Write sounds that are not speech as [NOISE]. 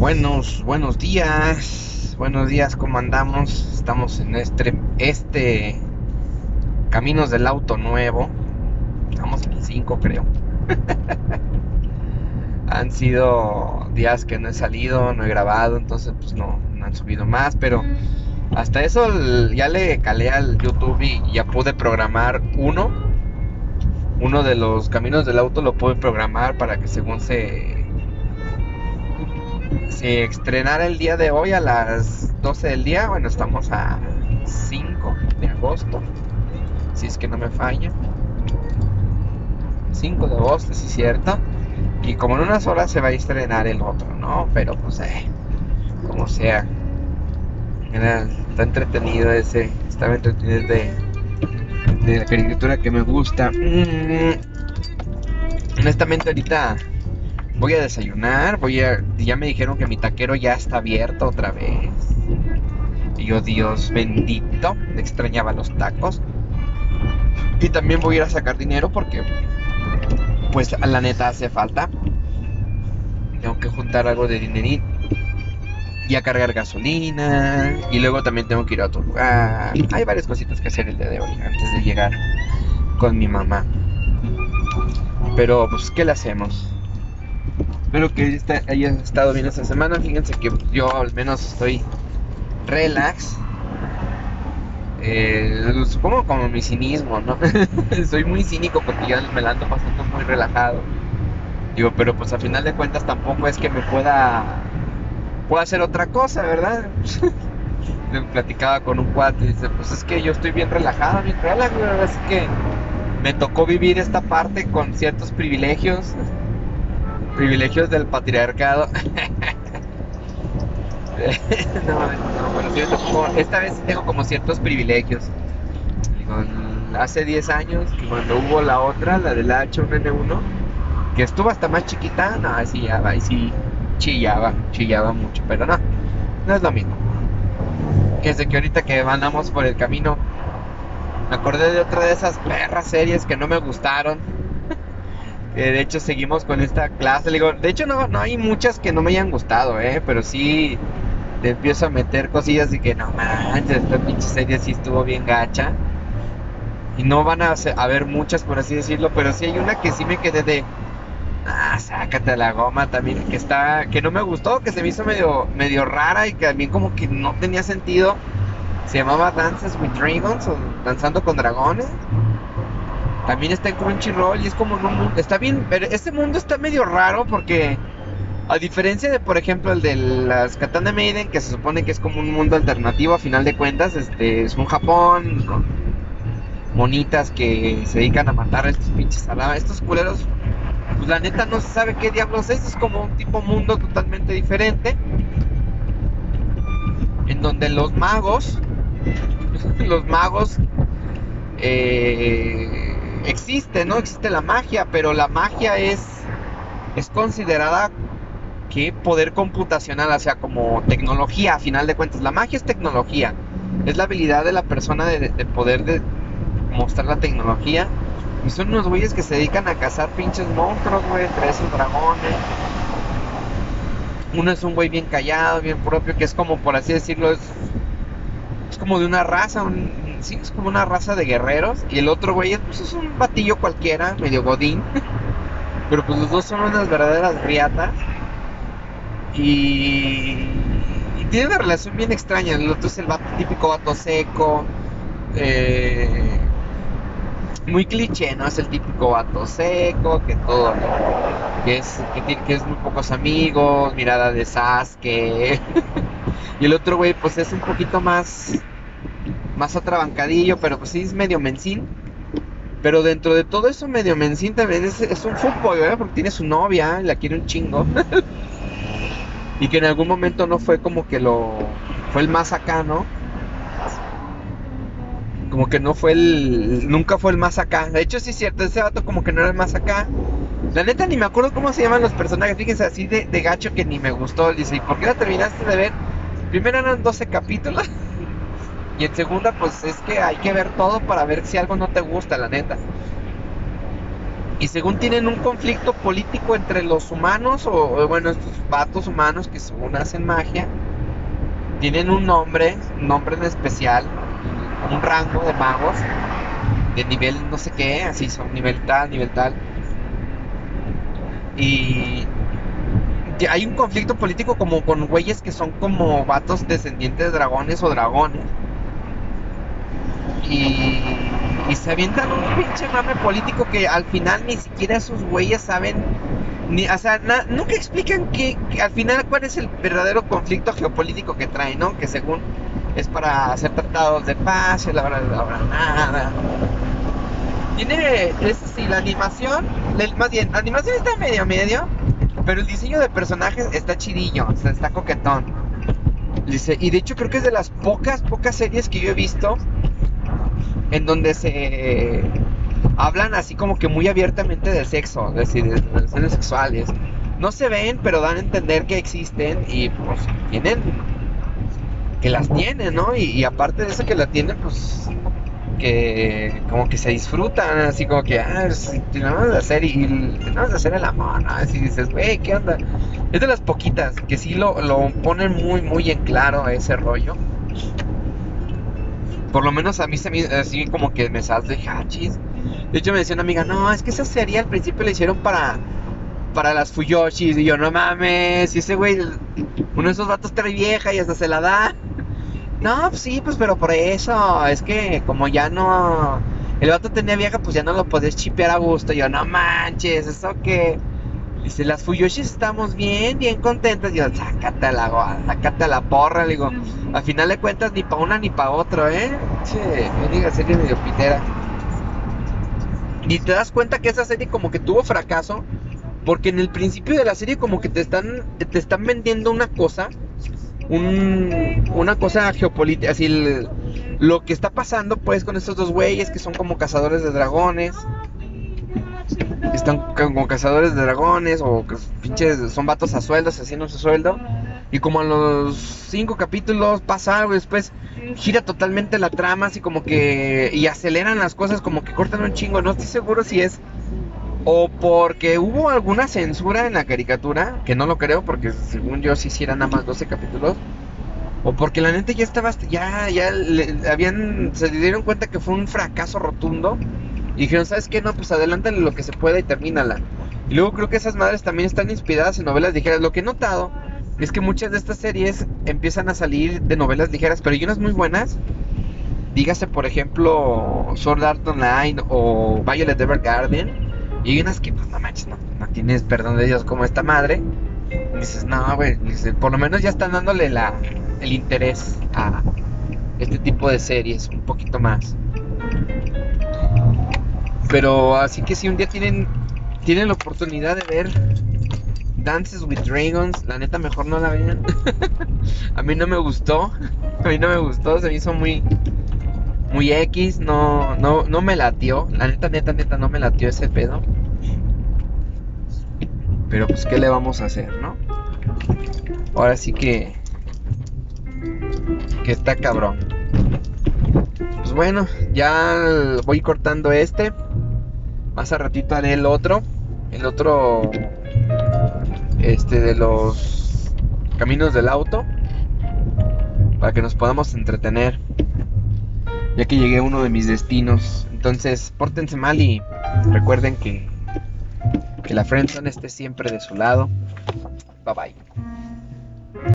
Buenos, buenos días. Buenos días, ¿cómo andamos? Estamos en este, este Caminos del Auto Nuevo. Estamos en el 5, creo. [LAUGHS] han sido días que no he salido, no he grabado, entonces pues no, no han subido más, pero hasta eso ya le calé al YouTube y ya pude programar uno. Uno de los caminos del auto lo pude programar para que según se se estrenara el día de hoy a las 12 del día. Bueno, estamos a 5 de agosto, si es que no me falla. 5 de agosto, es cierto. Y como en unas horas se va a estrenar el otro, ¿no? Pero pues, eh, como sea. está entretenido ese. Estaba entretenido de, de la caricatura que me gusta. Mm, honestamente, ahorita voy a desayunar, voy a... Ya me dijeron que mi taquero ya está abierto otra vez. Y yo, Dios bendito, extrañaba los tacos. Y también voy a ir a sacar dinero porque, pues, la neta hace falta. Tengo que juntar algo de dinerito. Y a cargar gasolina. Y luego también tengo que ir a otro lugar. Hay varias cositas que hacer el día de hoy antes de llegar con mi mamá. Pero, pues, ¿qué le hacemos? Espero que haya estado bien esta semana. Fíjense que yo al menos estoy relax. Eh, supongo como mi cinismo, ¿no? [LAUGHS] Soy muy cínico porque ya me la ando pasando muy relajado. Digo, pero pues a final de cuentas tampoco es que me pueda pueda hacer otra cosa, ¿verdad? [LAUGHS] platicaba con un cuate y dice, pues es que yo estoy bien relajado, bien relax, así que me tocó vivir esta parte con ciertos privilegios privilegios del patriarcado. [LAUGHS] no, no, esta vez tengo como ciertos privilegios. hace 10 años, cuando hubo la otra, la del H1N1, que estuvo hasta más chiquita, no, así ya va, y sí chillaba, chillaba mucho, pero no, no es lo mismo. Sé que ahorita que andamos por el camino, me acordé de otra de esas perras series que no me gustaron de hecho seguimos con esta clase. digo, de hecho no, no hay muchas que no me hayan gustado, ¿eh? Pero sí le empiezo a meter cosillas y que no manches, esta pinche serie sí estuvo bien gacha. Y no van a haber muchas, por así decirlo, pero sí hay una que sí me quedé de... Ah, sácate la goma también, que está, que no me gustó, que se me hizo medio, medio rara y que también como que no tenía sentido. Se llamaba Dances with Dragons o Danzando con Dragones. También está en Crunchyroll y es como en un mundo. Está bien, pero este mundo está medio raro porque. A diferencia de, por ejemplo, el de las Katana Maiden, que se supone que es como un mundo alternativo, a final de cuentas, este es un Japón con monitas que se dedican a matar a estos pinches aladas, estos culeros. Pues la neta no se sabe qué diablos es, es como un tipo mundo totalmente diferente. En donde los magos, [LAUGHS] los magos, eh, existe, ¿no? Existe la magia, pero la magia es, es considerada que poder computacional, o sea, como tecnología, a final de cuentas. La magia es tecnología, es la habilidad de la persona de, poder de mostrar la tecnología. Y son unos güeyes que se dedican a cazar pinches monstruos, güey, entre esos dragones. Uno es un güey bien callado, bien propio, que es como, por así decirlo, es, es como de una raza, un, sí, es como una raza de guerreros. Y el otro güey pues, es un batillo cualquiera, medio godín. [LAUGHS] Pero pues los dos son unas verdaderas riatas. Y, y tiene una relación bien extraña. El otro es el típico vato seco. Eh, muy cliché, ¿no? Es el típico vato seco, que todo, que es, que, tiene, que es muy pocos amigos, mirada de Sasuke. [LAUGHS] y el otro güey, pues es un poquito más más atrabancadillo, pero pues sí es medio mensín. Pero dentro de todo eso medio mensín también es, un fútbol, ¿verdad? Porque tiene su novia, la quiere un chingo. [LAUGHS] y que en algún momento no fue como que lo... Fue el más acá, ¿no? Como que no fue el... Nunca fue el más acá. De hecho sí es cierto, ese vato como que no era el más acá. La neta ni me acuerdo cómo se llaman los personajes. Fíjense, así de, de gacho que ni me gustó. Dice, ¿y por qué la terminaste de ver? Primero eran 12 capítulos. [LAUGHS] Y en segunda, pues es que hay que ver todo para ver si algo no te gusta, la neta. Y según tienen un conflicto político entre los humanos, o, bueno, estos vatos humanos que según hacen magia, tienen un nombre, un nombre en especial, un rango de magos, de nivel no sé qué, así son nivel tal, nivel tal. Y hay un conflicto político como con güeyes que son como vatos descendientes de dragones o dragones. Y, se avientan un pinche mame político que al final ni siquiera esos güeyes saben ni, o sea, nunca explican que, al final cuál es el verdadero conflicto geopolítico que traen, ¿no? Que según es para hacer tratados de paz, y la verdad no habrá nada. Tiene, es sí, la animación, la- más bien, la animación está medio medio, pero el diseño de personajes está chidillo, o sea, está coquetón. Dice, y de hecho creo que es de las pocas, pocas series que yo he visto en donde se hablan así como que muy abiertamente de sexo, es decir, de relaciones sexuales. No se ven, pero dan a entender que existen y pues tienen, que las tienen, ¿no? Y, aparte de eso que la tienen, pues que como que se disfrutan, así como que, ah, tenemos de hacer y tenemos de hacer el amor, ¿no? Así dices, güey, ¿qué onda? Es de las poquitas que sí lo, lo ponen muy, muy en claro ese rollo. Por lo menos a mí se me así como que me salto de hachis. De hecho me decía una amiga, no, es que esa serie al principio la hicieron para para las Fuyoshis. Y yo, no mames, y ese güey, uno de esos vatos trae vieja y hasta se la da. [LAUGHS] No, pues sí, pues pero por eso, es que como ya no, el vato tenía vieja, pues ya no lo podés chipear a gusto. Y yo, no manches, eso que... Dice, las Fuyoshis estamos bien, bien contentas. Y yo, sácate a la, sácate a la porra. Le digo, al final de cuentas, ni para una ni para otro, ¿eh? Che, me diga serie medio pitera. Y te das cuenta que esa serie como que tuvo fracaso. Porque en el principio de la serie como que te están, te están vendiendo una cosa. Un, una cosa geopolítica. Así el- lo que está pasando pues con estos dos güeyes que son como cazadores de dragones. Están como cazadores de dragones o pinches son vatos a sueldos haciendo su sueldo. Y como a los cinco capítulos pasa algo y después gira totalmente la trama, así como que. Y aceleran las cosas, como que cortan un chingo. No estoy seguro si es. O porque hubo alguna censura en la caricatura, que no lo creo, porque según yo sí hicieran nada más 12 capítulos. O porque la neta ya estaba, ya, ya le- habían, se dieron cuenta que fue un fracaso rotundo. Dijeron, ¿sabes qué? No, pues adelántale lo que se pueda y termínala. Y luego creo que esas madres también están inspiradas en novelas ligeras. Lo que he notado es que muchas de estas series empiezan a salir de novelas ligeras, pero hay unas muy buenas. Dígase, por ejemplo, Sword Art Online o Violet Evergarden. Y hay unas que, pues, no manches, no, no tienes perdón de Dios como esta madre. Dices, no, güey, dices, por lo menos ya están dándole la, el interés a este tipo de series un poquito más. Pero así que si un día tienen, tienen la oportunidad de ver Dances with Dragons, la neta mejor no la vean. [LAUGHS] a mí no me gustó, [LAUGHS] a mí no me gustó, se me hizo muy muy X, no no no me latió, la neta neta neta no me latió ese pedo. Pero pues qué le vamos a hacer, ¿no? Ahora sí que que está cabrón. Pues bueno, ya voy cortando este. Más a ratito haré el otro. El otro. Este de los caminos del auto. Para que nos podamos entretener. Ya que llegué a uno de mis destinos. Entonces, pórtense mal y recuerden que. Que la friendzone esté siempre de su lado. Bye bye.